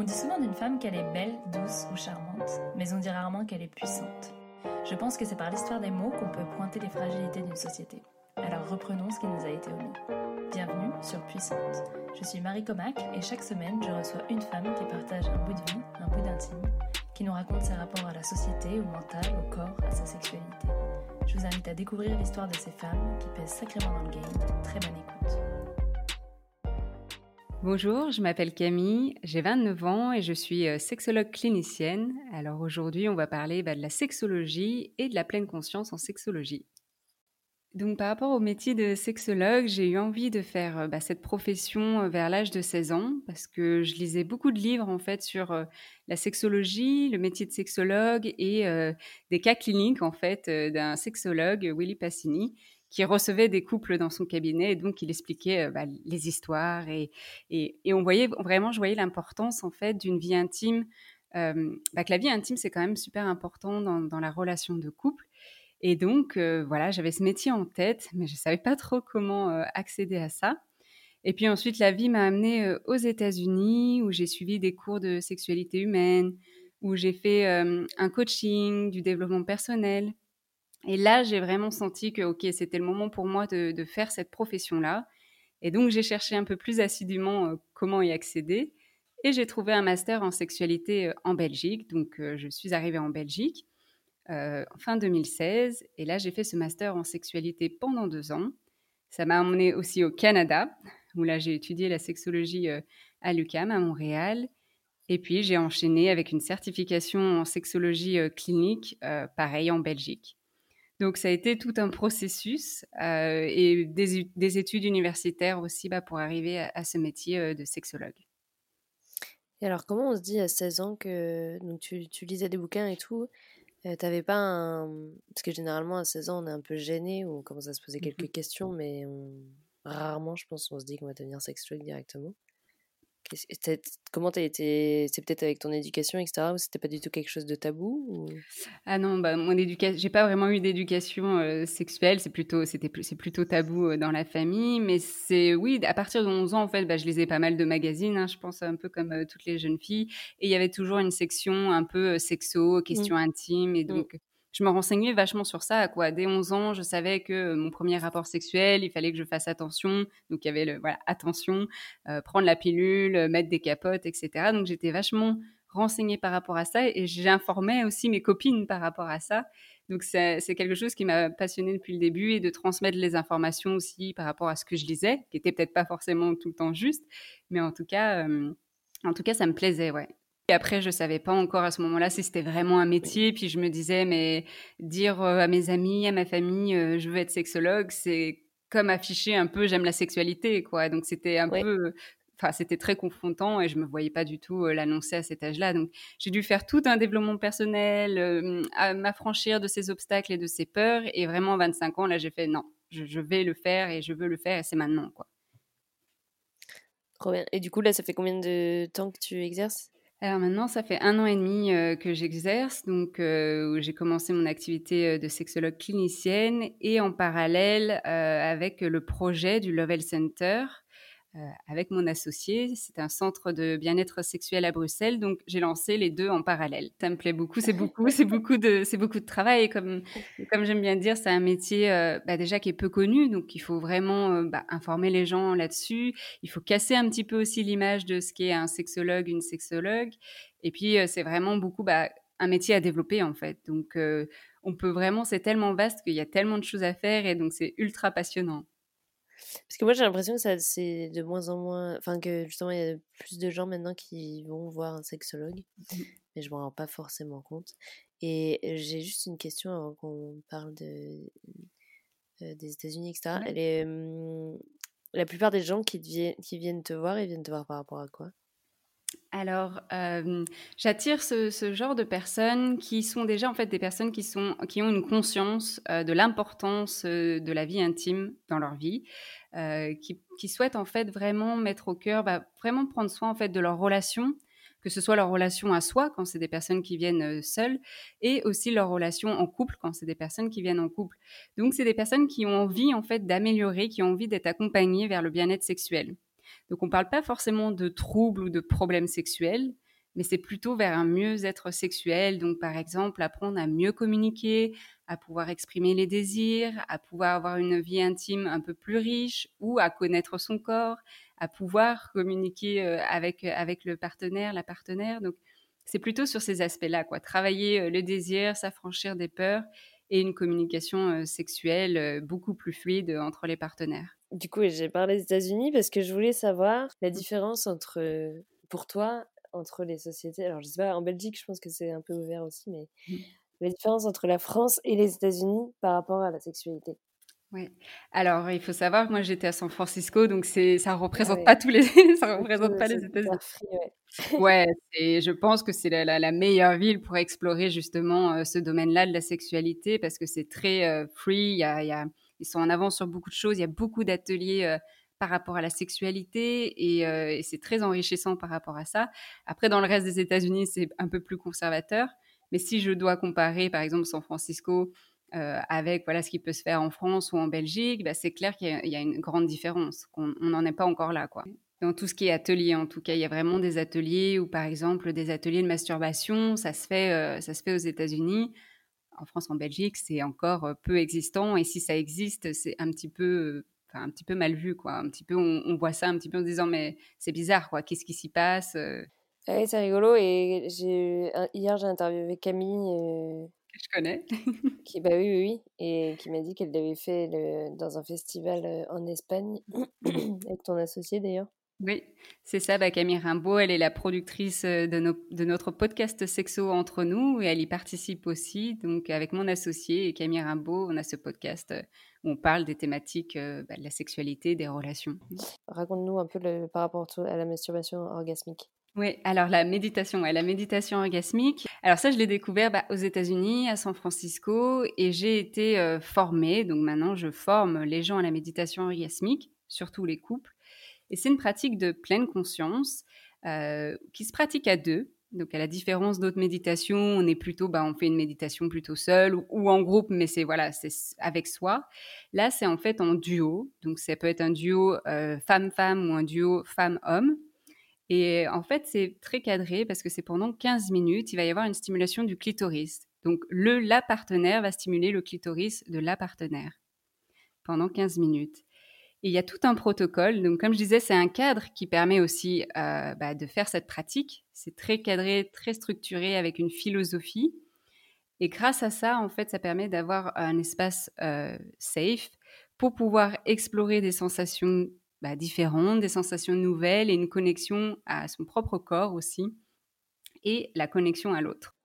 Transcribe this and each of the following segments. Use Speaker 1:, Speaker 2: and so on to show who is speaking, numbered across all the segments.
Speaker 1: On dit souvent d'une femme qu'elle est belle, douce ou charmante, mais on dit rarement qu'elle est puissante. Je pense que c'est par l'histoire des mots qu'on peut pointer les fragilités d'une société. Alors reprenons ce qui nous a été omis. Bienvenue sur Puissante. Je suis Marie Comac et chaque semaine je reçois une femme qui partage un bout de vie, un bout d'intime, qui nous raconte ses rapports à la société, au mental, au corps, à sa sexualité. Je vous invite à découvrir l'histoire de ces femmes qui pèsent sacrément dans le game. Très bonne écoute.
Speaker 2: Bonjour, je m'appelle Camille, j'ai 29 ans et je suis euh, sexologue clinicienne. Alors aujourd'hui, on va parler bah, de la sexologie et de la pleine conscience en sexologie. Donc par rapport au métier de sexologue, j'ai eu envie de faire euh, bah, cette profession euh, vers l'âge de 16 ans parce que je lisais beaucoup de livres en fait sur la sexologie, le métier de sexologue et des cas cliniques en fait d'un sexologue, Willy Passini, qui recevait des couples dans son cabinet et donc il expliquait euh, bah, les histoires et, et, on voyait vraiment, je voyais l'importance en fait d'une vie intime, euh, que la vie intime c'est quand même super important dans, dans, la relation de couple. Et donc euh, voilà, j'avais ce métier en tête, mais je savais pas trop comment accéder à ça. Et puis ensuite, la vie m'a amenée aux États-Unis où j'ai suivi des cours de sexualité humaine, où j'ai fait un coaching, du développement personnel. Et là, j'ai vraiment senti que, OK, c'était le moment pour moi de, faire cette profession-là. Et donc, j'ai cherché un peu plus assidûment euh, comment y accéder. Et j'ai trouvé un master en sexualité euh, en Belgique. Donc, euh, je suis arrivée en Belgique fin 2016. Et là, j'ai fait ce master en sexualité pendant deux ans. Ça m'a emmené aussi au Canada, où là, j'ai étudié la sexologie à l'UCAM, à Montréal. Et puis, j'ai enchaîné avec une certification en sexologie clinique, pareil, en Belgique. Donc ça a été tout un processus euh, et des, études universitaires aussi bah, pour arriver à, ce métier euh, de sexologue.
Speaker 3: Et alors comment on se dit à 16 ans que donc tu, lisais des bouquins et tout, euh, t'avais pas un... Parce que généralement à 16 ans on est un peu gêné ou on commence à se poser quelques mmh questions mais rarement je pense on se dit qu'on va devenir sexologue directement. Comment t'as été C'est peut-être avec ton éducation, etc. Ou c'était pas du tout quelque chose de tabou
Speaker 2: Ah non, bah mon éducation, j'ai pas vraiment eu d'éducation euh, sexuelle. C'est plutôt, c'était, c'est plutôt tabou euh, dans la famille. Mais c'est, oui, à partir de 11 ans, en fait, bah, je lisais pas mal de magazines. Hein, je pense un peu comme euh, toutes les jeunes filles. Et il y avait toujours une section un peu sexo, questions mmh. intimes. Et mmh. Je me renseignais vachement sur ça. Quoi. Dès 11 ans, je savais que euh, mon premier rapport sexuel, il fallait que je fasse attention. Donc, il y avait le, voilà, attention, euh, prendre la pilule, euh, mettre des capotes, etc. Donc, j'étais vachement renseignée par rapport à ça et j'informais aussi mes copines par rapport à ça. Donc, c'est quelque chose qui m'a passionnée depuis le début et de transmettre les informations aussi par rapport à ce que je lisais, qui était peut-être pas forcément tout le temps juste, mais en tout cas, en tout cas, ça me plaisait, ouais. Et après, je savais pas encore à ce moment-là si c'était vraiment un métier. Puis je me disais, mais dire euh, à mes amis, à ma famille, euh, je veux être sexologue, c'est comme afficher un peu j'aime la sexualité, quoi. Donc c'était un peu, enfin c'était très confrontant et je me voyais pas du tout euh, l'annoncer à cet âge-là. Donc j'ai dû faire tout un développement personnel, à m'affranchir de ces obstacles et de ces peurs. Et vraiment, à 25 ans, là, j'ai fait non, je, je, vais le faire et je veux le faire et c'est maintenant, quoi.
Speaker 3: Trop bien. Et du coup, là, ça fait combien de temps que tu exerces?
Speaker 2: Alors maintenant, ça fait un an et demi euh, que j'exerce, donc euh, j'ai commencé mon activité euh, de sexologue clinicienne et en parallèle avec le projet du Lovell Center avec mon associé. C'est un centre de bien-être sexuel à Bruxelles, donc j'ai lancé les deux en parallèle. Ça me plaît beaucoup, c'est beaucoup, c'est beaucoup de, c'est beaucoup de travail. Comme, comme j'aime bien dire, c'est un métier euh, bah, déjà qui est peu connu, donc il faut vraiment euh, bah, informer les gens là-dessus. Il faut casser un petit peu aussi l'image de ce qu'est un sexologue, une sexologue. Et puis c'est vraiment beaucoup bah, un métier à développer en fait. Donc on peut vraiment, c'est tellement vaste qu'il y a tellement de choses à faire et donc c'est ultra passionnant.
Speaker 3: Parce que moi, j'ai l'impression que ça, c'est de moins en moins. Enfin, que justement, il y a plus de gens maintenant qui vont voir un sexologue. Mmh. Mais je m'en rends pas forcément compte. Et j'ai juste une question avant qu'on parle de, euh, des États-Unis, etc. Elle est, la plupart des gens qui, qui viennent te voir, ils viennent te voir par rapport à quoi?
Speaker 2: Alors, euh, j'attire ce, genre de personnes qui sont déjà en fait des personnes qui, sont, qui ont une conscience euh, de l'importance euh, de la vie intime dans leur vie, qui, qui, souhaitent en fait vraiment mettre au cœur, bah, vraiment prendre soin en fait de leur relation, que ce soit leur relation à soi quand c'est des personnes qui viennent seules, et aussi leur relation en couple quand c'est des personnes qui viennent en couple. Donc, c'est des personnes qui ont envie en fait d'améliorer, qui ont envie d'être accompagnées vers le bien-être sexuel. Donc on ne parle pas forcément de troubles ou de problèmes sexuels, mais c'est plutôt vers un mieux-être sexuel. Donc, par exemple, apprendre à mieux communiquer, à pouvoir exprimer les désirs, à pouvoir avoir une vie intime un peu plus riche ou à connaître son corps, à pouvoir communiquer euh, avec, avec le partenaire, la partenaire. Donc, c'est plutôt sur ces aspects-là, quoi. Travailler euh, le désir, s'affranchir des peurs et une communication euh, sexuelle beaucoup plus fluide entre les partenaires.
Speaker 3: Du coup, j'ai parlé des États-Unis parce que je voulais savoir la différence entre, pour toi, entre les sociétés. Alors, je sais pas, en Belgique, je pense que c'est un peu ouvert aussi, mais mmh. la différence entre la France et les États-Unis par rapport à la sexualité.
Speaker 2: Oui. Alors, il faut savoir moi, j'étais à San Francisco, donc c'est, ça représente
Speaker 3: Ah
Speaker 2: pas tous les, ça représente pas les États-Unis.
Speaker 3: ouais.
Speaker 2: Ouais, et je pense que c'est la, la- la meilleure ville pour explorer justement euh, ce domaine-là de la sexualité parce que c'est très euh, free. Il y a, il y a- ils sont en avance sur beaucoup de choses. Il y a beaucoup d'ateliers euh, par rapport à la sexualité et, euh, et c'est très enrichissant par rapport à ça. Après, dans le reste des États-Unis, c'est un peu plus conservateur. Mais si je dois comparer, par exemple, San Francisco euh, avec voilà ce qui peut se faire en France ou en Belgique, bah, c'est clair qu'il y, a- une grande différence. On n'en est pas encore là, quoi. Dans tout ce qui est atelier, en tout cas, il y a vraiment des ateliers où, par exemple, des ateliers de masturbation, ça se fait, ça se fait aux États-Unis. En France, en Belgique, c'est encore euh, peu existant. Et si ça existe, c'est un petit peu, euh, enfin, un petit peu mal vu, quoi. Un petit peu, on, on voit ça un petit peu en se disant, mais c'est bizarre, quoi. Qu'est-ce qui s'y passe euh,
Speaker 3: Ouais, c'est rigolo. Et j'ai hier, j'ai interviewé Camille, euh,
Speaker 2: que je connais.
Speaker 3: qui, bah oui, oui, oui, et qui m'a dit qu'elle l'avait fait le- dans un festival en Espagne, avec ton associé d'ailleurs.
Speaker 2: Oui, c'est ça, bah, Camille Rimbaud, elle est la productrice euh, de, notre podcast Sexo entre nous et elle y participe aussi. Donc avec mon associé et Camille Rimbaud, on a ce podcast euh, où on parle des thématiques euh, bah, de la sexualité, des relations.
Speaker 3: Raconte-nous un peu le, par rapport à la masturbation orgasmique.
Speaker 2: Oui, alors la méditation, ouais, la méditation orgasmique. Alors ça, je l'ai découvert bah, aux États-Unis, à San Francisco, et j'ai été euh, formée. Donc maintenant, je forme les gens à la méditation orgasmique, surtout les couples. Et c'est une pratique de pleine conscience euh, qui se pratique à deux. Donc à la différence d'autres méditations, on est plutôt, bah, on fait une méditation plutôt seule ou, en groupe, mais c'est voilà, c'est avec soi. Là, c'est en fait en duo. Donc ça peut être un duo euh, femme-femme ou un duo femme-homme. Et en fait, c'est très cadré parce que c'est pendant 15 minutes, il va y avoir une stimulation du clitoris. Donc le la partenaire va stimuler le clitoris de la partenaire pendant 15 minutes. Et il y a tout un protocole. Donc comme je disais, c'est un cadre qui permet aussi euh, bah, de faire cette pratique. C'est très cadré, très structuré avec une philosophie. Et grâce à ça, en fait, ça permet d'avoir un espace euh, safe pour pouvoir explorer des sensations bah, différentes, des sensations nouvelles et une connexion à son propre corps aussi et la connexion à l'autre.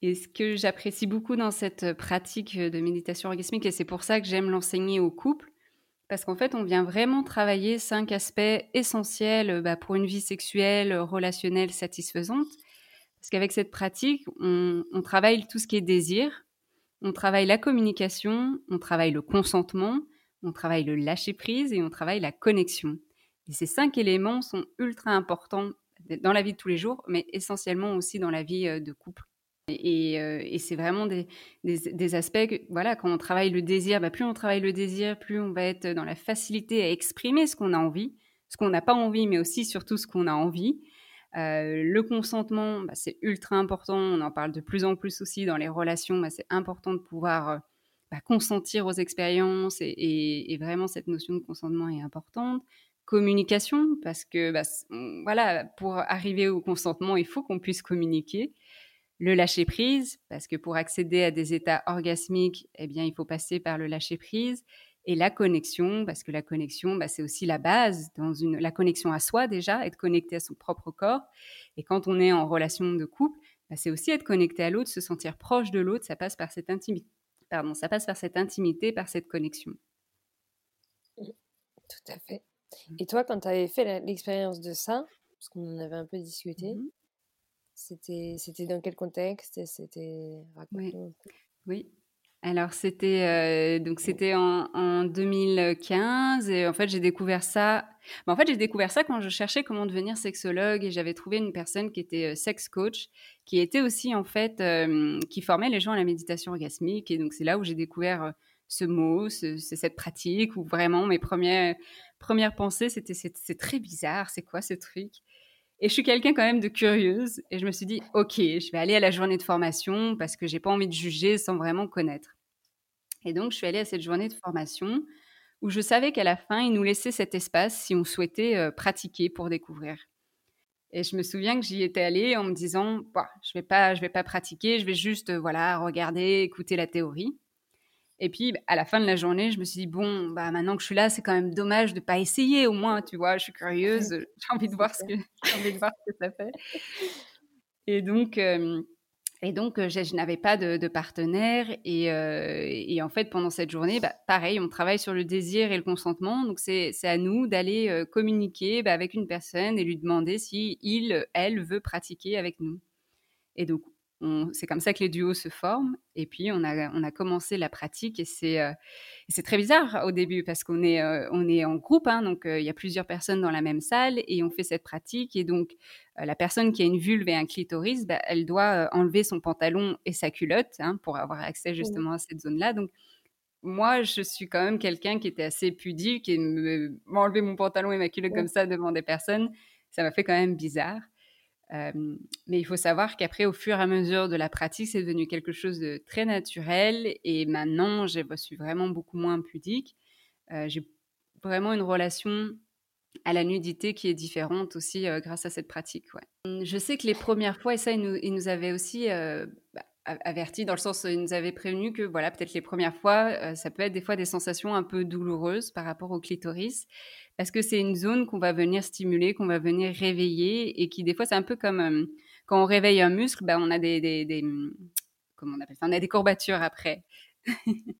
Speaker 2: Et ce que j'apprécie beaucoup dans cette pratique de méditation orgasmique, et c'est pour ça que j'aime l'enseigner aux couples, parce qu'en fait, on vient vraiment travailler cinq aspects essentiels bah, pour une vie sexuelle, relationnelle satisfaisante. Parce qu'avec cette pratique, on, on travaille tout ce qui est désir, on travaille la communication, on travaille le consentement, on travaille le lâcher-prise et on travaille la connexion. Et ces cinq éléments sont ultra importants dans la vie de tous les jours, mais essentiellement aussi dans la vie euh, de couple. Euh, et c'est vraiment des, aspects que, voilà, quand on travaille le désir, bah, plus on travaille le désir, plus on va être dans la facilité à exprimer ce qu'on a envie, ce qu'on n'a pas envie, mais aussi surtout ce qu'on a envie. Euh, le consentement, bah, c'est ultra important. On en parle de plus en plus aussi dans les relations. Bah, c'est important de pouvoir euh, consentir aux expériences et, et, vraiment cette notion de consentement est importante. Communication, parce que voilà, pour arriver au consentement, il faut qu'on puisse communiquer. Le lâcher prise, parce que pour accéder à des états orgasmiques, eh bien, il faut passer par le lâcher prise. Et la connexion, parce que la connexion, bah, c'est aussi la base, dans une, la connexion à soi déjà, être connecté à son propre corps. Et quand on est en relation de couple, bah, c'est aussi être connecté à l'autre, se sentir proche de l'autre, ça passe par cette intimité. Pardon, ça passe par cette intimité, par cette connexion.
Speaker 3: Tout à fait. Et toi, quand tu avais fait l'expérience de ça, parce qu'on en avait un peu discuté, mmh. C'était c'était dans quel contexte C'était
Speaker 2: oui. oui. Alors c'était euh, donc c'était en, en, 2015 et en fait j'ai découvert ça. Ben, en fait j'ai découvert ça quand je cherchais comment devenir sexologue et j'avais trouvé une personne qui était euh, sex coach qui était aussi en fait euh, qui formait les gens à la méditation orgasmique et donc c'est là où j'ai découvert ce mot, ce, cette pratique où vraiment mes premières premières pensées c'était c'est très bizarre, c'est quoi ce truc? Et je suis quelqu'un quand même de curieuse. Et je me suis dit, OK, je vais aller à la journée de formation parce que j'ai pas envie de juger sans vraiment connaître. Et donc, je suis allée à cette journée de formation où je savais qu'à la fin, ils nous laissaient cet espace si on souhaitait euh, pratiquer pour découvrir. Et je me souviens que j'y étais allée en me disant, bah, je vais pas, je vais pas pratiquer, je vais juste, euh, voilà, regarder, écouter la théorie. Et puis, à la fin de la journée, je me suis dit, bon, bah, maintenant que je suis là, c'est quand même dommage de ne pas essayer au moins, tu vois, je suis curieuse, j'ai envie de voir ce que, j'ai envie de voir ce que ça fait. Et donc, euh, et donc je, n'avais pas de, partenaire. Et, et, en fait, pendant cette journée, bah, pareil, on travaille sur le désir et le consentement. Donc, c'est à nous d'aller communiquer bah, avec une personne et lui demander si il, elle veut pratiquer avec nous. Et donc, c'est comme ça que les duos se forment. Et puis, on a, on a commencé la pratique et c'est euh, très bizarre au début parce qu'on est, euh, on est en groupe, hein, donc euh, il y a plusieurs personnes dans la même salle et on fait cette pratique. Et donc, la personne qui a une vulve et un clitoris, bah, elle doit enlever son pantalon et sa culotte hein, pour avoir accès justement à cette zone-là. Donc, moi, je suis quand même quelqu'un qui était assez pudique et m'enlever mon pantalon et ma culotte comme ça devant des personnes, ça m'a fait quand même bizarre mais il faut savoir qu'après, au fur et à mesure de la pratique, c'est devenu quelque chose de très naturel. Et maintenant, je suis vraiment beaucoup moins pudique. j'ai vraiment une relation à la nudité qui est différente aussi grâce à cette pratique. Ouais. Je sais que les premières fois, et ça, il nous, il avait aussi bah, averti dans le sens, il nous avait prévenu que voilà, peut-être les premières fois, ça peut être des fois des sensations un peu douloureuses par rapport au clitoris parce que c'est une zone qu'on va venir stimuler, qu'on va venir réveiller et qui des fois c'est un peu comme euh, quand on réveille un muscle, bah, on a des, mmh, comment on appelle ça, on a des courbatures après.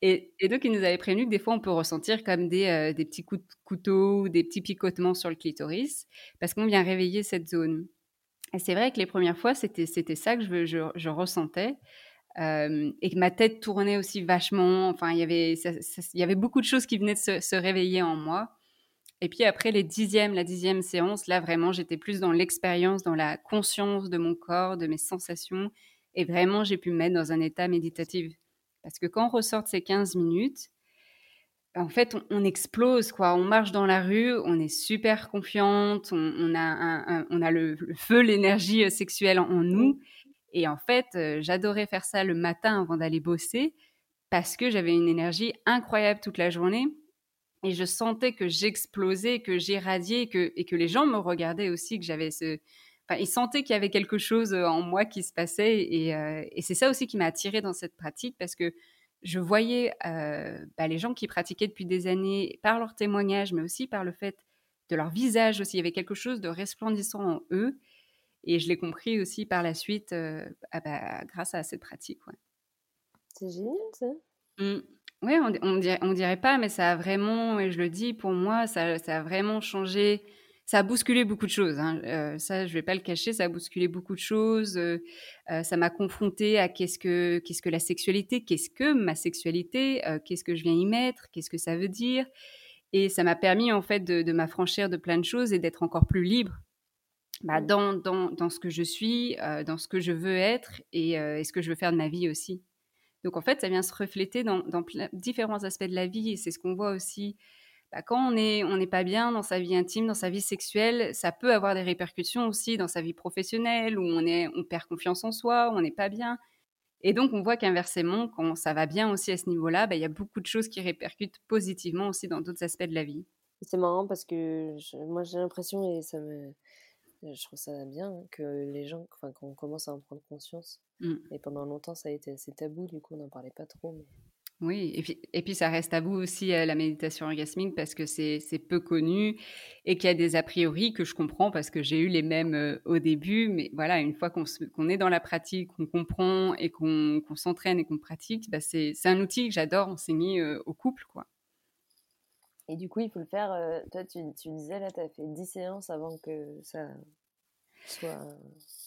Speaker 2: et, donc il nous avait prévenu que des fois on peut ressentir comme des, euh, des petits coups de couteau, des petits picotements sur le clitoris parce qu'on vient réveiller cette zone. Et c'est vrai que les premières fois c'était c'était ça que je, ressentais. Euh, et que ma tête tournait aussi vachement. Enfin, il y avait, beaucoup de choses qui venaient de se réveiller en moi. Et puis après les dixièmes, la dixième séance, là vraiment, j'étais plus dans l'expérience, dans la conscience de mon corps, de mes sensations. Et vraiment, j'ai pu me mettre dans un état méditatif. Parce que quand on ressort de ces 15 minutes, en fait, on, explose, quoi. On marche dans la rue, on est super confiante, on, a, on a le, feu, l'énergie euh, sexuelle en, nous. Et en fait, euh, j'adorais faire ça le matin avant d'aller bosser parce que j'avais une énergie incroyable toute la journée et je sentais que j'explosais, que j'irradiais, que, et que les gens me regardaient aussi, que j'avais ce... Enfin, ils sentaient qu'il y avait quelque chose euh, en moi qui se passait. Et, euh, et c'est ça aussi qui m'a attirée dans cette pratique parce que je voyais euh, bah, les gens qui pratiquaient depuis des années par leur témoignage, mais aussi par le fait de leur visage aussi. Il y avait quelque chose de resplendissant en eux. Et je l'ai compris aussi par la suite ah bah, grâce à cette pratique. Ouais.
Speaker 3: C'est génial ça.
Speaker 2: Mmh. Oui, on, on, dirait, on dirait pas, mais ça a vraiment, et je le dis, pour moi, ça, ça a vraiment changé. Ça a bousculé beaucoup de choses. Hein. Euh, ça, je vais pas le cacher, ça a bousculé beaucoup de choses. Euh, euh, ça m'a confronté à qu'est-ce que, qu'est-ce que la sexualité, qu'est-ce que ma sexualité, qu'est-ce que je viens y mettre, qu'est-ce que ça veut dire. Et ça m'a permis, en fait, de, de m'affranchir de plein de choses et d'être encore plus libre bah, mmh. dans, dans, dans, ce que je suis, dans ce que je veux être et, et ce que je veux faire de ma vie aussi. Donc en fait, ça vient se refléter dans, différents aspects de la vie et c'est ce qu'on voit aussi. Bah, quand on n'est pas bien dans sa vie intime, dans sa vie sexuelle, ça peut avoir des répercussions aussi dans sa vie professionnelle où on, perd confiance en soi, on n'est pas bien. Et donc on voit qu'inversement, quand ça va bien aussi à ce niveau-là, bah, il y a beaucoup de choses qui répercutent positivement aussi dans d'autres aspects de la vie.
Speaker 3: C'est marrant parce que moi j'ai l'impression et ça me je trouve ça bien hein, que les gens, enfin, qu'on commence à en prendre conscience. Mmh. Et pendant longtemps, ça a été assez tabou, du coup, on n'en parlait pas trop. Mais...
Speaker 2: Oui, et puis, et puis ça reste tabou aussi à la méditation orgasmique parce que c'est peu connu et qu'il y a des a priori que je comprends parce que j'ai eu les mêmes au début. Mais voilà, une fois qu'on qu'on est dans la pratique, qu'on comprend et qu'on s'entraîne et qu'on pratique, bah c'est un outil que j'adore enseigner au couple. quoi.
Speaker 3: Et du coup, il faut le faire. Euh, toi, tu, tu, disais là, tu as fait 10 séances avant que ça soit.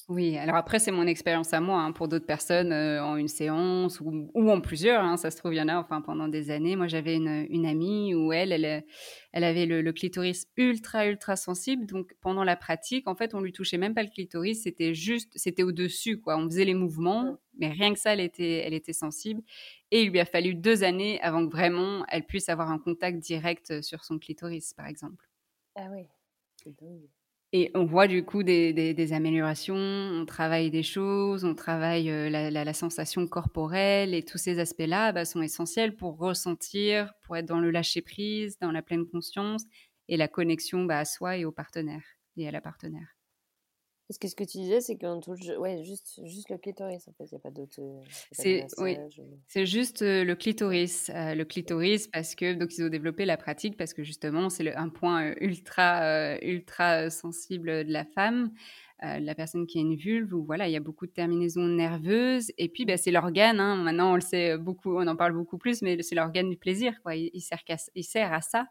Speaker 2: Oui, alors après, c'est mon expérience à moi. Hein. Pour d'autres personnes, euh, en une séance ou, ou en plusieurs, hein, ça se trouve, il y en a enfin, pendant des années. Moi, j'avais une, une, amie où elle, elle, elle avait le, clitoris ultra, ultra sensible. Donc, pendant la pratique, en fait, on lui touchait même pas le clitoris. C'était juste, c'était au-dessus, quoi. On faisait les mouvements, mais rien que ça, elle était, elle était sensible. Et il lui a fallu deux années avant que vraiment elle puisse avoir un contact direct sur son clitoris, par exemple.
Speaker 3: Ah oui, c'est dingue.
Speaker 2: Et on voit du coup des, améliorations, on travaille des choses, on travaille la, sensation corporelle et tous ces aspects-là bah, sont essentiels pour ressentir, pour être dans le lâcher-prise, dans la pleine conscience et la connexion bah, à soi et au partenaire et à la partenaire.
Speaker 3: Parce que ce que tu disais, c'est qu'on touche ouais, juste, juste le clitoris, en fait. Il n'y a pas d'autre.
Speaker 2: C'est oui, c'est juste le clitoris. le clitoris, parce que. Donc, ils ont développé la pratique parce que justement, c'est un point ultra, ultra sensible de la femme. la personne qui a une vulve, où voilà, il y a beaucoup de terminaisons nerveuses. Et puis, bah, c'est l'organe, hein, maintenant on le sait beaucoup, on en parle beaucoup plus, mais c'est l'organe du plaisir. Quoi. Il, sert il sert à ça.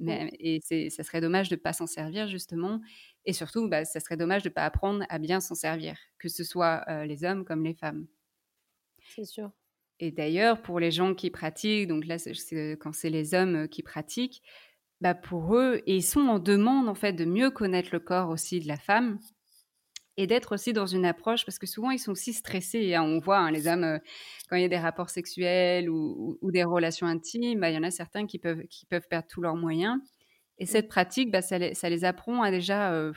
Speaker 2: Mais, et ça serait dommage de ne pas s'en servir, justement. Et surtout, bah, ça serait dommage de ne pas apprendre à bien s'en servir, que ce soit les hommes comme les femmes.
Speaker 3: C'est sûr.
Speaker 2: Et d'ailleurs, pour les gens qui pratiquent, donc là, quand c'est les hommes qui pratiquent, bah pour eux, ils sont en demande en fait de mieux connaître le corps aussi de la femme et d'être aussi dans une approche, parce que souvent ils sont aussi stressés. Hein. On voit hein, les hommes, quand il y a des rapports sexuels ou, des relations intimes, bah, il y en a certains qui peuvent, qui peuvent perdre tous leurs moyens. Et cette pratique, bah, ça, les, ça, les, apprend à déjà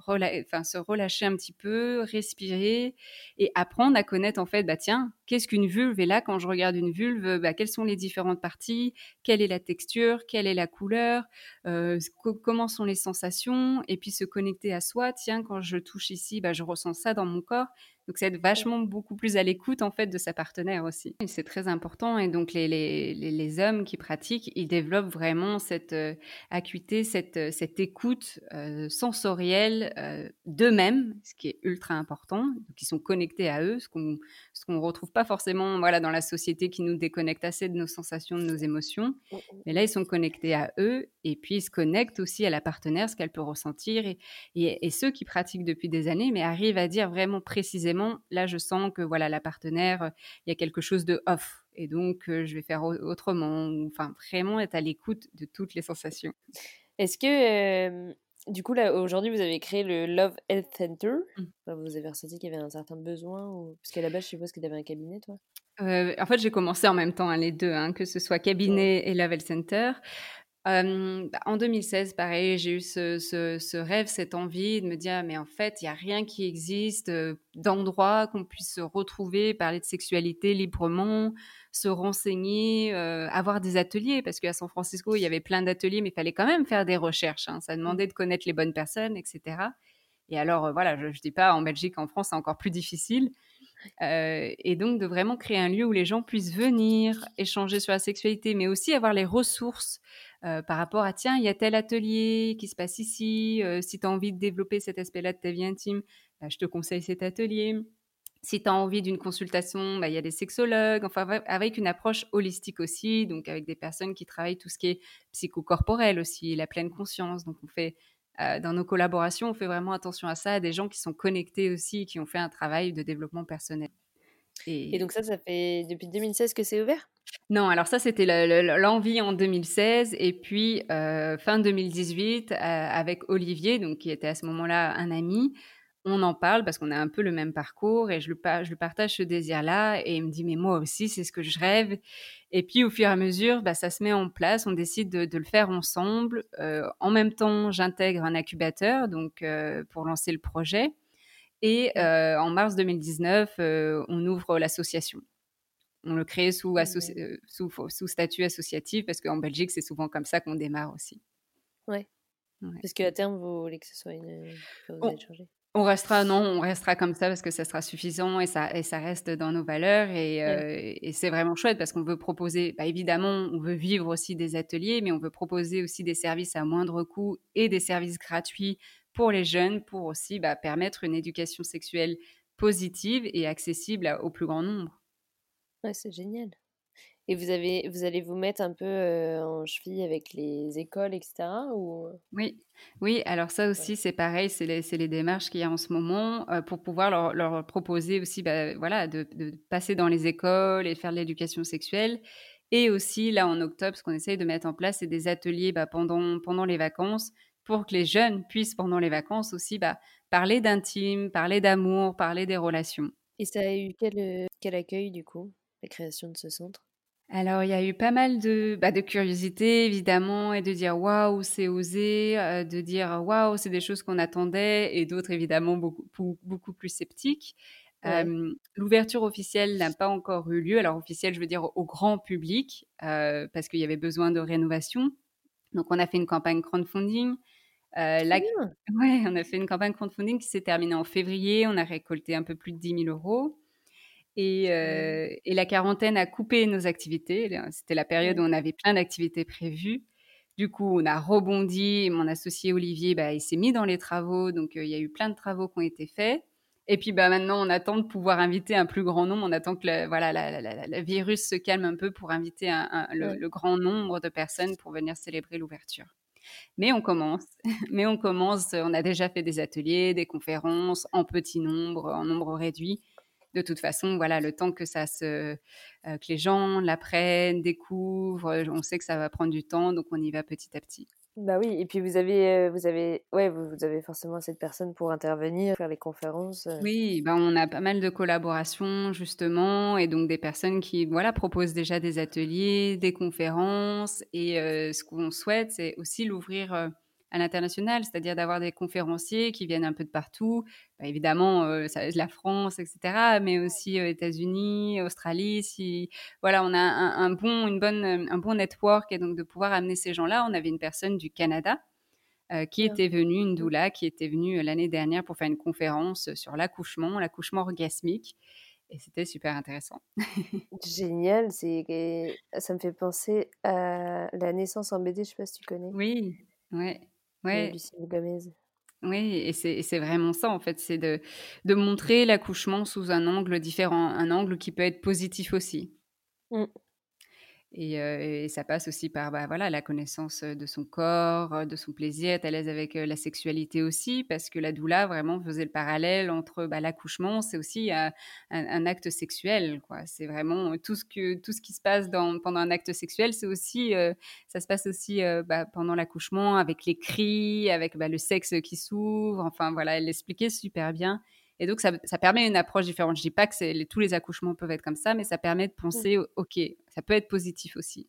Speaker 2: se relâcher un petit peu, respirer et apprendre à connaître en fait, bah tiens, qu'est-ce qu'une vulve? Et là, quand je regarde une vulve, bah, quelles sont les différentes parties? Quelle est la texture? Quelle est la couleur? Euh, Comment sont les sensations? Et puis se connecter à soi. Tiens, quand je touche ici, bah, je ressens ça dans mon corps. Donc, c'est être vachement beaucoup plus à l'écoute en fait de sa partenaire aussi. C'est très important. Et donc, les, les, les, hommes qui pratiquent, ils développent vraiment cette euh, acuité, cette, euh, cette écoute euh, sensorielle d'eux-mêmes, ce qui est ultra important. Donc, ils sont connectés à eux, ce qu'on ce qu'on retrouve pas forcément voilà dans la société qui nous déconnecte assez de nos sensations, de nos émotions. Mmh, mmh. Mais là, ils sont connectés à eux et puis ils se connectent aussi à la partenaire, ce qu'elle peut ressentir. Et, et, et ceux qui pratiquent depuis des années, mais arrivent à dire vraiment précisément là, je sens que voilà, la partenaire, il y a quelque chose de off. Et donc, je vais faire autrement. Enfin, vraiment être à l'écoute de toutes les sensations.
Speaker 3: Est-ce que, du coup, là, aujourd'hui, vous avez créé le Love Health Center. Mmh. vous avez ressenti qu'il y avait un certain besoin ou... Parce qu'à la base, je suppose que tu avais un cabinet, toi?
Speaker 2: En fait, j'ai commencé en même temps, hein, les deux, hein, que ce soit cabinet et Love Health Center. Bah, en 2016, pareil, j'ai eu ce, rêve, cette envie de me dire, mais en fait, il n'y a rien qui existe d'endroit qu'on puisse se retrouver, parler de sexualité librement, se renseigner, avoir des ateliers, parce qu'à San Francisco, il y avait plein d'ateliers, mais il fallait quand même faire des recherches. Hein. ça mmh. demandait de connaître les bonnes personnes, etc. Et alors, voilà, je ne dis pas en Belgique, en France, c'est encore plus difficile. Et donc de vraiment créer un lieu où les gens puissent venir, échanger sur la sexualité, mais aussi avoir les ressources euh, par rapport à tiens, il y a tel atelier qui se passe ici, euh, si tu as envie de développer cet aspect-là de ta vie intime, bah, je te conseille cet atelier. Si tu as envie d'une consultation, bah, il y a des sexologues, enfin avec une approche holistique aussi, donc avec des personnes qui travaillent tout ce qui est psychocorporel aussi, la pleine conscience. Donc on fait euh, dans nos collaborations, on fait vraiment attention à ça, des gens qui sont connectés aussi, qui ont fait un travail de développement personnel.
Speaker 3: Et, donc ça, ça fait depuis 2016 que c'est ouvert?
Speaker 2: Non, alors ça, c'était l'envie en 2016. Et puis, euh, fin 2018, euh, avec Olivier, donc, qui était à ce moment-là un ami, on en parle parce qu'on a un peu le même parcours et je le, je le partage ce désir-là. Et il me dit, mais moi aussi, c'est ce que je rêve. Et puis, au fur et à mesure, bah, ça se met en place. On décide de, le faire ensemble. Euh, en même temps, j'intègre un incubateur donc, pour lancer le projet. Et euh, en mars 2019, euh, on ouvre l'association. On le crée sous, euh, sous, sous, statut associatif parce qu'en Belgique, c'est souvent comme ça qu'on démarre aussi.
Speaker 3: Ouais. Parce qu'à terme, vous voulez que ce soit une.
Speaker 2: On restera, non, on restera comme ça parce que ça sera suffisant et ça, et ça reste dans nos valeurs. Et, et c'est vraiment chouette parce qu'on veut proposer, bah, évidemment, on veut vivre aussi des ateliers, mais on veut proposer aussi des services à moindre coût et des services gratuits pour les jeunes, pour aussi bah, permettre une éducation sexuelle positive et accessible au plus grand nombre.
Speaker 3: Ouais, c'est génial. Et vous, avez, vous allez vous mettre un peu en cheville avec les écoles, etc. Ou...
Speaker 2: Oui, oui, alors ça aussi, c'est pareil, c'est les, les, démarches qu'il y a en ce moment pour pouvoir leur, leur proposer aussi bah, voilà, de, de, passer dans les écoles et faire de l'éducation sexuelle. Et aussi, là, en octobre, ce qu'on essaye de mettre en place, c'est des ateliers bah, pendant, pendant les vacances pour que les jeunes puissent pendant les vacances aussi bah, parler d'intime, parler d'amour, parler des relations.
Speaker 3: Et ça a eu quel, euh, quel accueil du coup, la création de ce centre?
Speaker 2: Alors, il y a eu pas mal de, bah, de curiosité, évidemment, et de dire waouh, c'est osé, euh, de dire waouh, c'est des choses qu'on attendait, et d'autres, évidemment, beaucoup, beaucoup plus sceptiques. Euh, l'ouverture officielle n'a pas encore eu lieu. Alors, officielle, je veux dire au grand public, euh, parce qu'il y avait besoin de rénovation. Donc, on a fait une campagne crowdfunding. Euh, ouais, on a fait une campagne crowdfunding qui s'est terminée en février. On a récolté un peu plus de 10 000 euros. Euh, et, la quarantaine a coupé nos activités. C'était la période où on avait plein d'activités prévues. Du coup, on a rebondi. Mon associé Olivier, bah, il s'est mis dans les travaux. Donc, euh, il y a eu plein de travaux qui ont été faits. Et puis, bah, maintenant, on attend de pouvoir inviter un plus grand nombre. On attend que le, voilà, la, virus se calme un peu pour inviter le, grand nombre de personnes pour venir célébrer l'ouverture. Mais on commence. Mais on commence. On a déjà fait des ateliers, des conférences en petit nombre, en nombre réduit de toute façon, voilà, le temps que ça se, euh, que les gens l'apprennent, découvrent, on sait que ça va prendre du temps, donc on y va petit à petit.
Speaker 3: Bah oui, et puis vous avez, vous avez, ouais, vous, avez forcément cette personne pour intervenir, faire les conférences.
Speaker 2: Oui, bah on a pas mal de collaborations justement, et donc des personnes qui, voilà, proposent déjà des ateliers, des conférences, et ce qu'on souhaite, c'est aussi l'ouvrir à l'international, c'est-à-dire d'avoir des conférenciers qui viennent un peu de partout, bah, évidemment euh, la France, etc., mais aussi euh, États-Unis, Australie. Si voilà, on a un, bon, une bonne, un bon network et donc de pouvoir amener ces gens-là. On avait une personne du Canada euh, qui était venue, une doula, qui était venue l'année dernière pour faire une conférence sur l'accouchement, l'accouchement orgasmique. Et c'était super intéressant.
Speaker 3: Génial, c'est ça me fait penser à la naissance en BD, je sais pas si tu connais.
Speaker 2: Oui, ouais. Ouais. Oui, et c'est vraiment ça, en fait, c'est de, de montrer l'accouchement sous un angle différent, un angle qui peut être positif aussi. Mmh. Et, ça passe aussi par bah, voilà, la connaissance de son corps, de son plaisir, être à l'aise avec la sexualité aussi, parce que la doula vraiment faisait le parallèle entre bah, l'accouchement, c'est aussi un, acte sexuel. C'est vraiment tout ce, qui se passe pendant un acte sexuel, c'est aussi, ça se passe aussi bah, pendant l'accouchement, avec les cris, avec le sexe qui s'ouvre. Enfin voilà, elle l'expliquait super bien. Et donc, ça, permet une approche différente. Je dis pas que tous les accouchements peuvent être comme ça, mais ça permet de penser, OK, ça peut être positif aussi.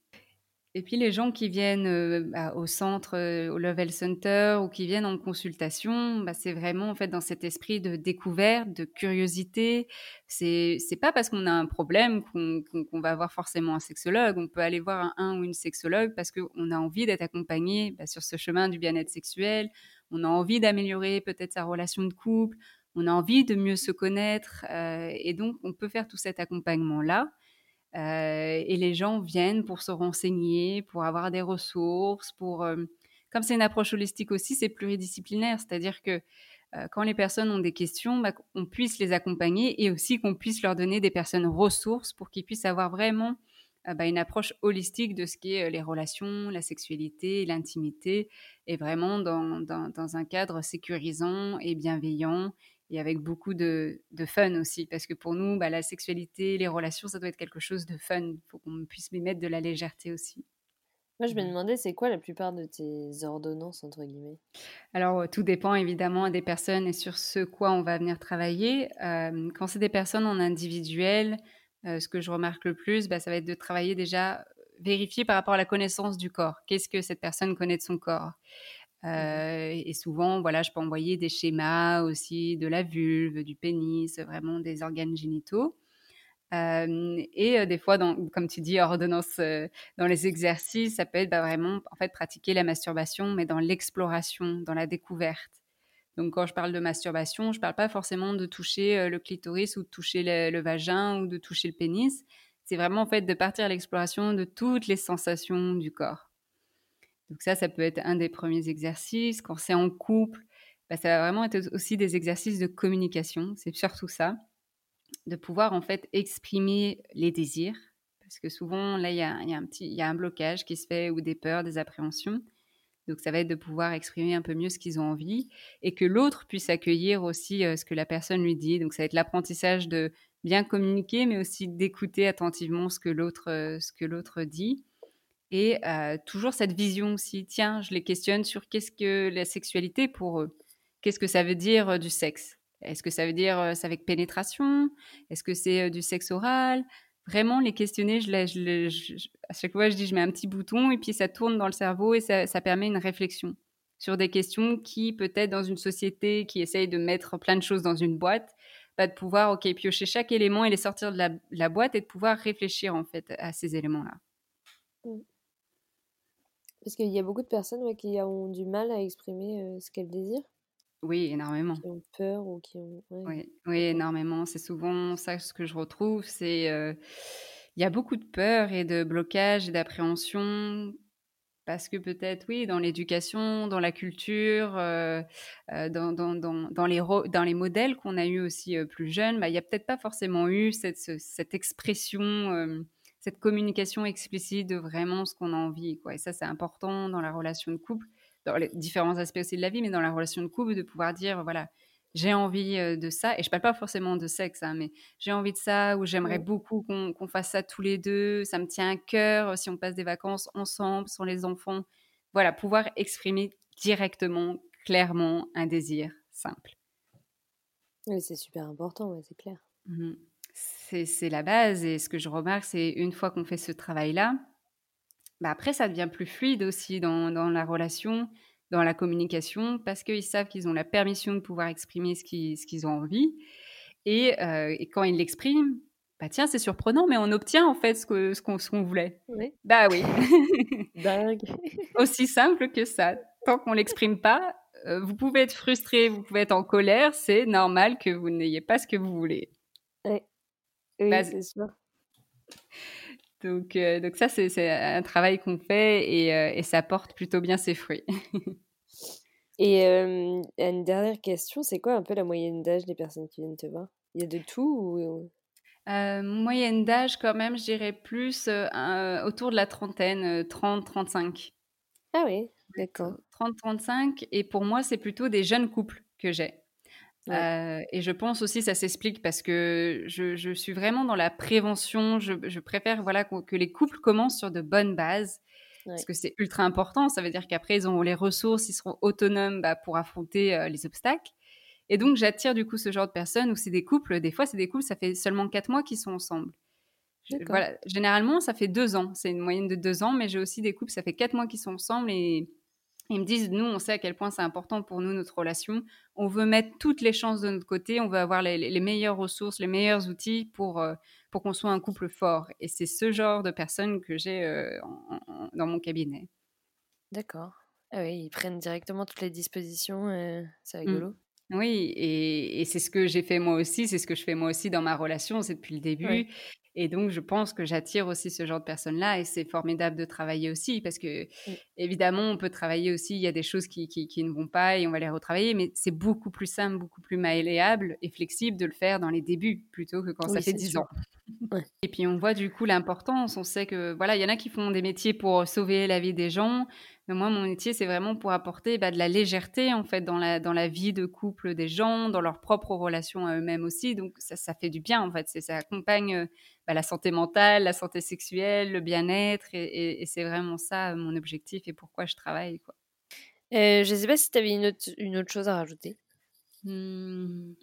Speaker 2: Et puis, les gens qui viennent euh, bah, au centre, euh, au Level Center, ou qui viennent en consultation, bah, c'est vraiment en fait dans cet esprit de découverte, de curiosité. C'est c'est pas parce qu'on a un problème qu'on va voir forcément un sexologue. On peut aller voir un, ou une sexologue parce qu'on a envie d'être accompagné bah, sur ce chemin du bien-être sexuel. On a envie d'améliorer peut-être sa relation de couple on a envie de mieux se connaître euh, et donc on peut faire tout cet accompagnement-là. Euh, et les gens viennent pour se renseigner, pour avoir des ressources, pour... Euh, comme c'est une approche holistique aussi, c'est pluridisciplinaire, c'est-à-dire que quand les personnes ont des questions, bah, on puisse les accompagner et aussi qu'on puisse leur donner des personnes ressources pour qu'ils puissent avoir vraiment bah, une approche holistique de ce qui est les relations, la sexualité, l'intimité, et vraiment dans, dans, un cadre sécurisant et bienveillant et avec beaucoup de, de, fun aussi. Parce que pour nous, bah, la sexualité, les relations, ça doit être quelque chose de fun. Il faut qu'on puisse y mettre de la légèreté aussi.
Speaker 3: Moi, je me demandais, c'est quoi la plupart de tes ordonnances, entre guillemets?
Speaker 2: Alors, euh, tout dépend évidemment des personnes et sur ce quoi on va venir travailler. Euh, quand c'est des personnes en individuel, euh, ce que je remarque le plus, bah, ça va être de travailler déjà, vérifier par rapport à la connaissance du corps. Qu'est-ce que cette personne connaît de son corps? Mmh et souvent, voilà, je peux envoyer des schémas aussi de la vulve, du pénis, vraiment des organes génitaux. et des fois, comme tu dis, ordonnance dans les exercices, ça peut être bah, vraiment en fait pratiquer la masturbation, mais dans l'exploration, dans la découverte. Donc, quand je parle de masturbation, je ne parle pas forcément de toucher le clitoris ou de toucher le, le, vagin ou de toucher le pénis. C'est vraiment en fait de partir à l'exploration de toutes les sensations du corps. Donc ça, ça peut être un des premiers exercices. Quand c'est en couple, bah, ça va vraiment être aussi des exercices de communication. C'est surtout ça, de pouvoir en fait exprimer les désirs. Parce que souvent, là, il y a, un petit, il y a un blocage qui se fait ou des peurs, des appréhensions. Donc ça va être de pouvoir exprimer un peu mieux ce qu'ils ont envie et que l'autre puisse accueillir aussi ce que la personne lui dit. Donc ça va être l'apprentissage de bien communiquer, mais aussi d'écouter attentivement ce que l'autre ce que l'autre dit et toujours cette vision aussi, tiens, je les questionne sur qu'est-ce que la sexualité pour eux? Qu'est-ce que ça veut dire du sexe? Est-ce que ça veut dire c'est avec pénétration? Est-ce que c'est du sexe oral? Vraiment les questionner. À chaque fois, je dis, je mets un petit bouton et puis ça tourne dans le cerveau et ça, permet une réflexion sur des questions qui, peut-être dans une société qui essaye de mettre plein de choses dans une boîte, de pouvoir, ok, piocher chaque élément et les sortir de la, boîte et de pouvoir réfléchir en fait à ces éléments-là. Mmh.
Speaker 3: Parce qu'il y a beaucoup de personnes qui ont du mal à exprimer euh, ce qu'elles désirent.
Speaker 2: Oui, énormément.
Speaker 3: Qui ont peur ou qui ont.
Speaker 2: Oui, oui, énormément. C'est souvent ça ce que je retrouve. C'est euh, il y a beaucoup de peur et de blocage et d'appréhension parce que peut-être, oui, dans l'éducation, dans la culture, euh, dans, dans, dans, dans, les dans les modèles qu'on a eus aussi plus jeunes, bah, il n'y a peut-être pas forcément eu cette, cette expression, cette communication explicite de vraiment ce qu'on a envie. Quoi. Et ça, c'est important dans la relation de couple dans les différents aspects aussi de la vie, mais dans la relation de couple, de pouvoir dire, voilà, j'ai envie euh, de ça, et je parle pas forcément de sexe, hein, mais j'ai envie de ça, ou j'aimerais beaucoup qu'on fasse ça tous les deux, ça me tient à cœur, euh, si on passe des vacances ensemble, sans les enfants. Voilà, pouvoir exprimer directement, clairement, un désir simple.
Speaker 3: Oui, c'est super important, c'est clair.
Speaker 2: Mmh c'est la base, et ce que je remarque, c'est une fois qu'on fait ce travail-là, bah, après, ça devient plus fluide aussi dans, dans la relation, dans la communication, parce qu'ils savent qu'ils ont la permission de pouvoir exprimer ce qu'ils, ont envie. Et, euh, et quand ils l'expriment, bah tiens, c'est surprenant, mais on obtient en fait ce, que, ce, qu'on, ce qu'on voulait.
Speaker 3: Oui.
Speaker 2: Bah oui.
Speaker 3: Dingue.
Speaker 2: Aussi simple que ça. Tant qu'on l'exprime pas, euh, vous pouvez être frustré, vous pouvez être en colère, c'est normal que vous n'ayez pas ce que vous voulez.
Speaker 3: Oui, bah, c'est sûr.
Speaker 2: Donc, euh, donc ça, c'est un travail qu'on fait et, euh, et, ça porte plutôt bien ses fruits.
Speaker 3: et euh, une dernière question, c'est quoi un peu la moyenne d'âge des personnes qui viennent te voir? Il y a de tout
Speaker 2: Moyenne d'âge quand même, je dirais plus autour de la trentaine, 30-35.
Speaker 3: Ah oui, d'accord.
Speaker 2: 30-35 et pour moi, c'est plutôt des jeunes couples que j'ai. Euh, et je pense aussi ça s'explique parce que je, je, suis vraiment dans la prévention. Je, je préfère voilà que les couples commencent sur de bonnes bases parce que c'est ultra important. Ça veut dire qu'après ils auront les ressources, ils seront autonomes bah, pour affronter euh, les obstacles. Et donc j'attire du coup ce genre de personnes où c'est des couples. Des fois c'est des couples ça fait seulement quatre mois qu'ils sont ensemble. voilà, généralement ça fait deux ans. C'est une moyenne de deux ans, mais j'ai aussi des couples ça fait quatre mois qu'ils sont ensemble et ils me disent, nous, on sait à quel point c'est important pour nous, notre relation. On veut mettre toutes les chances de notre côté. On veut avoir les, meilleures ressources, les meilleurs outils pour, euh, pour qu'on soit un couple fort. Et c'est ce genre de personnes que j'ai euh, dans mon cabinet.
Speaker 3: D'accord. Ah oui, ils prennent directement toutes les dispositions. Euh, c'est mmh. rigolo.
Speaker 2: Oui, et, c'est ce que j'ai fait moi aussi, c'est ce que je fais moi aussi dans ma relation, c'est depuis le début. Et donc, je pense que j'attire aussi ce genre de personnes-là et c'est formidable de travailler aussi parce que, évidemment, on peut travailler aussi, il y a des choses qui, qui, ne vont pas et on va les retravailler, mais c'est beaucoup plus simple, beaucoup plus malléable et flexible de le faire dans les débuts plutôt que quand ça fait 10 ans. Et puis, on voit du coup l'importance. On sait que, voilà, il y en a qui font des métiers pour sauver la vie des gens. Mais moi, mon métier, c'est vraiment pour apporter bah, de la légèreté, en fait, dans la, dans la vie de couple des gens, dans leurs propres relations à eux-mêmes aussi. Donc, ça, ça fait du bien, en fait. Ça accompagne euh, bah, la santé mentale, la santé sexuelle, le bien-être. Et, c'est vraiment ça, mon objectif et pourquoi je travaille, quoi.
Speaker 3: Euh, je ne sais pas si tu avais une autre, une autre chose à rajouter.
Speaker 2: Mmh.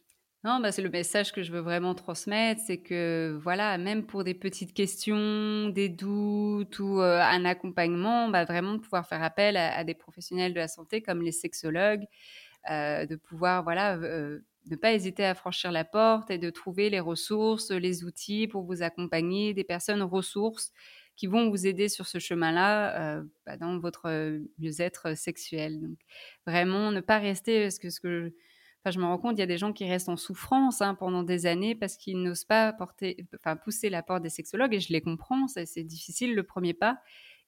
Speaker 2: Non, bah, c'est le message que je veux vraiment transmettre, c'est que voilà, même pour des petites questions, des doutes ou euh, un accompagnement, bah, vraiment pouvoir faire appel à, des professionnels de la santé comme les sexologues, euh, de pouvoir voilà euh, ne pas hésiter à franchir la porte et de trouver les ressources, les outils pour vous accompagner, des personnes ressources qui vont vous aider sur ce chemin-là bah, dans votre mieux-être sexuel. Donc vraiment ne pas rester parce que ce que je me rends compte, il y a des gens qui restent en souffrance hein, pendant des années parce qu'ils n'osent pas porter, enfin, pousser la porte des sexologues et je les comprends, c'est difficile le premier pas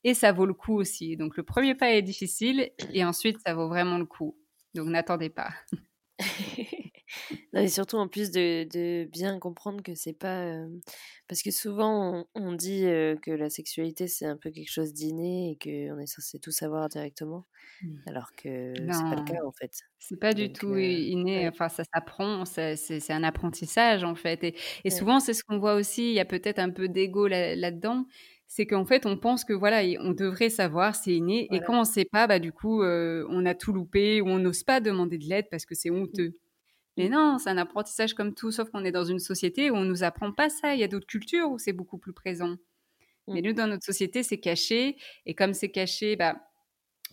Speaker 2: et ça vaut le coup aussi. Donc le premier pas est difficile et ensuite ça vaut vraiment le coup. Donc n'attendez pas.
Speaker 3: non, et surtout en plus de, de bien comprendre que c'est pas euh, parce que souvent on, dit euh, que la sexualité c'est un peu quelque chose d'inné et qu'on est censé tout savoir directement mmh. alors que c'est pas le cas en fait
Speaker 2: c'est pas du tout euh, inné enfin ça s'apprend c'est un apprentissage en fait et, et souvent c'est ce qu'on voit aussi il y a peut-être un peu d'ego là-dedans c'est qu'en fait, on pense que voilà, on devrait savoir, c'est inné, et quand on ne sait pas, bah du coup, on a tout loupé, ou on n'ose pas demander de l'aide parce que c'est honteux. Mais non, c'est un apprentissage comme tout, sauf qu'on est dans une société où on nous apprend pas ça. Il y a d'autres cultures où c'est beaucoup plus présent. Mais nous, dans notre société, c'est caché. Et comme c'est caché, bah,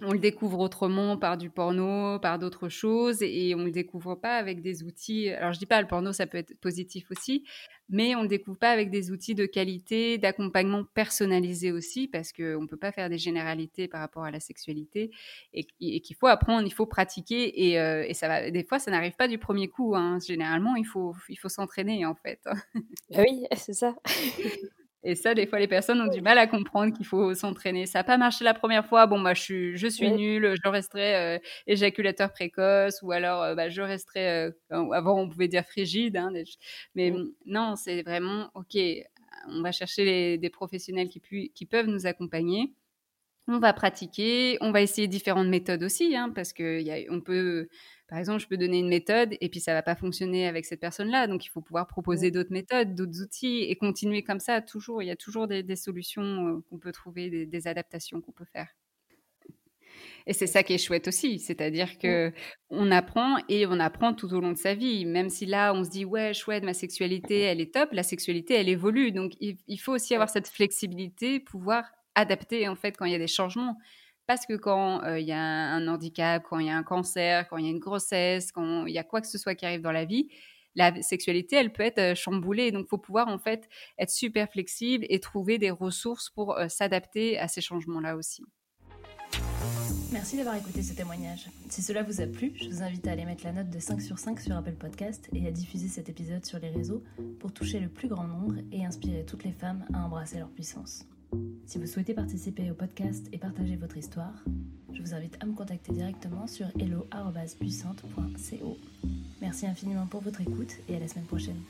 Speaker 2: on le découvre autrement par du porno, par d'autres choses, et on le découvre pas avec des outils. Alors je dis pas le porno, ça peut être positif aussi, mais on le découvre pas avec des outils de qualité, d'accompagnement personnalisé aussi, parce que on peut pas faire des généralités par rapport à la sexualité, et, qu'il faut apprendre, il faut pratiquer, et, euh, et, ça va. Des fois, ça n'arrive pas du premier coup. Hein. Généralement, il faut, il faut s'entraîner en fait.
Speaker 3: Ah oui, c'est ça.
Speaker 2: Et ça, des fois, les personnes ont du mal à comprendre qu'il faut s'entraîner. Ça n'a pas marché la première fois. Bon, bah, je suis, je suis nulle, je resterai euh, éjaculateur précoce, ou alors, euh, bah, je resterai. Euh, avant, on pouvait dire frigide, hein, mais non, c'est vraiment ok. On va chercher des professionnels qui, qui peuvent nous accompagner. On va pratiquer, on va essayer différentes méthodes aussi, hein, parce que y a, on peut par exemple, je peux donner une méthode et puis ça va pas fonctionner avec cette personne-là. Donc, il faut pouvoir proposer d'autres méthodes, d'autres outils et continuer comme ça. Toujours, il y a toujours des, solutions euh, qu'on peut trouver, des, adaptations qu'on peut faire. Et c'est ça qui est chouette aussi, c'est-à-dire que on apprend et on apprend tout au long de sa vie. Même si là, on se dit ouais, chouette, ma sexualité, elle est top. La sexualité, elle évolue. Donc, il faut aussi avoir cette flexibilité, pouvoir adapter en fait quand il y a des changements. Parce que quand euh, il y a un handicap, quand il y a un cancer, quand il y a une grossesse, quand il y a quoi que ce soit qui arrive dans la vie, la sexualité, elle peut être euh, chamboulée. Donc, faut pouvoir en fait être super flexible et trouver des ressources pour euh, s'adapter à ces changements-là aussi.
Speaker 1: Merci d'avoir écouté ce témoignage. Si cela vous a plu, je vous invite à aller mettre la note de 5 sur 5 sur Apple Podcast et à diffuser cet épisode sur les réseaux pour toucher le plus grand nombre et inspirer toutes les femmes à embrasser leur puissance. Si vous souhaitez participer au podcast et partager votre histoire, je vous invite à me contacter directement sur hello.puissante.co. Merci infiniment pour votre écoute et à la semaine prochaine.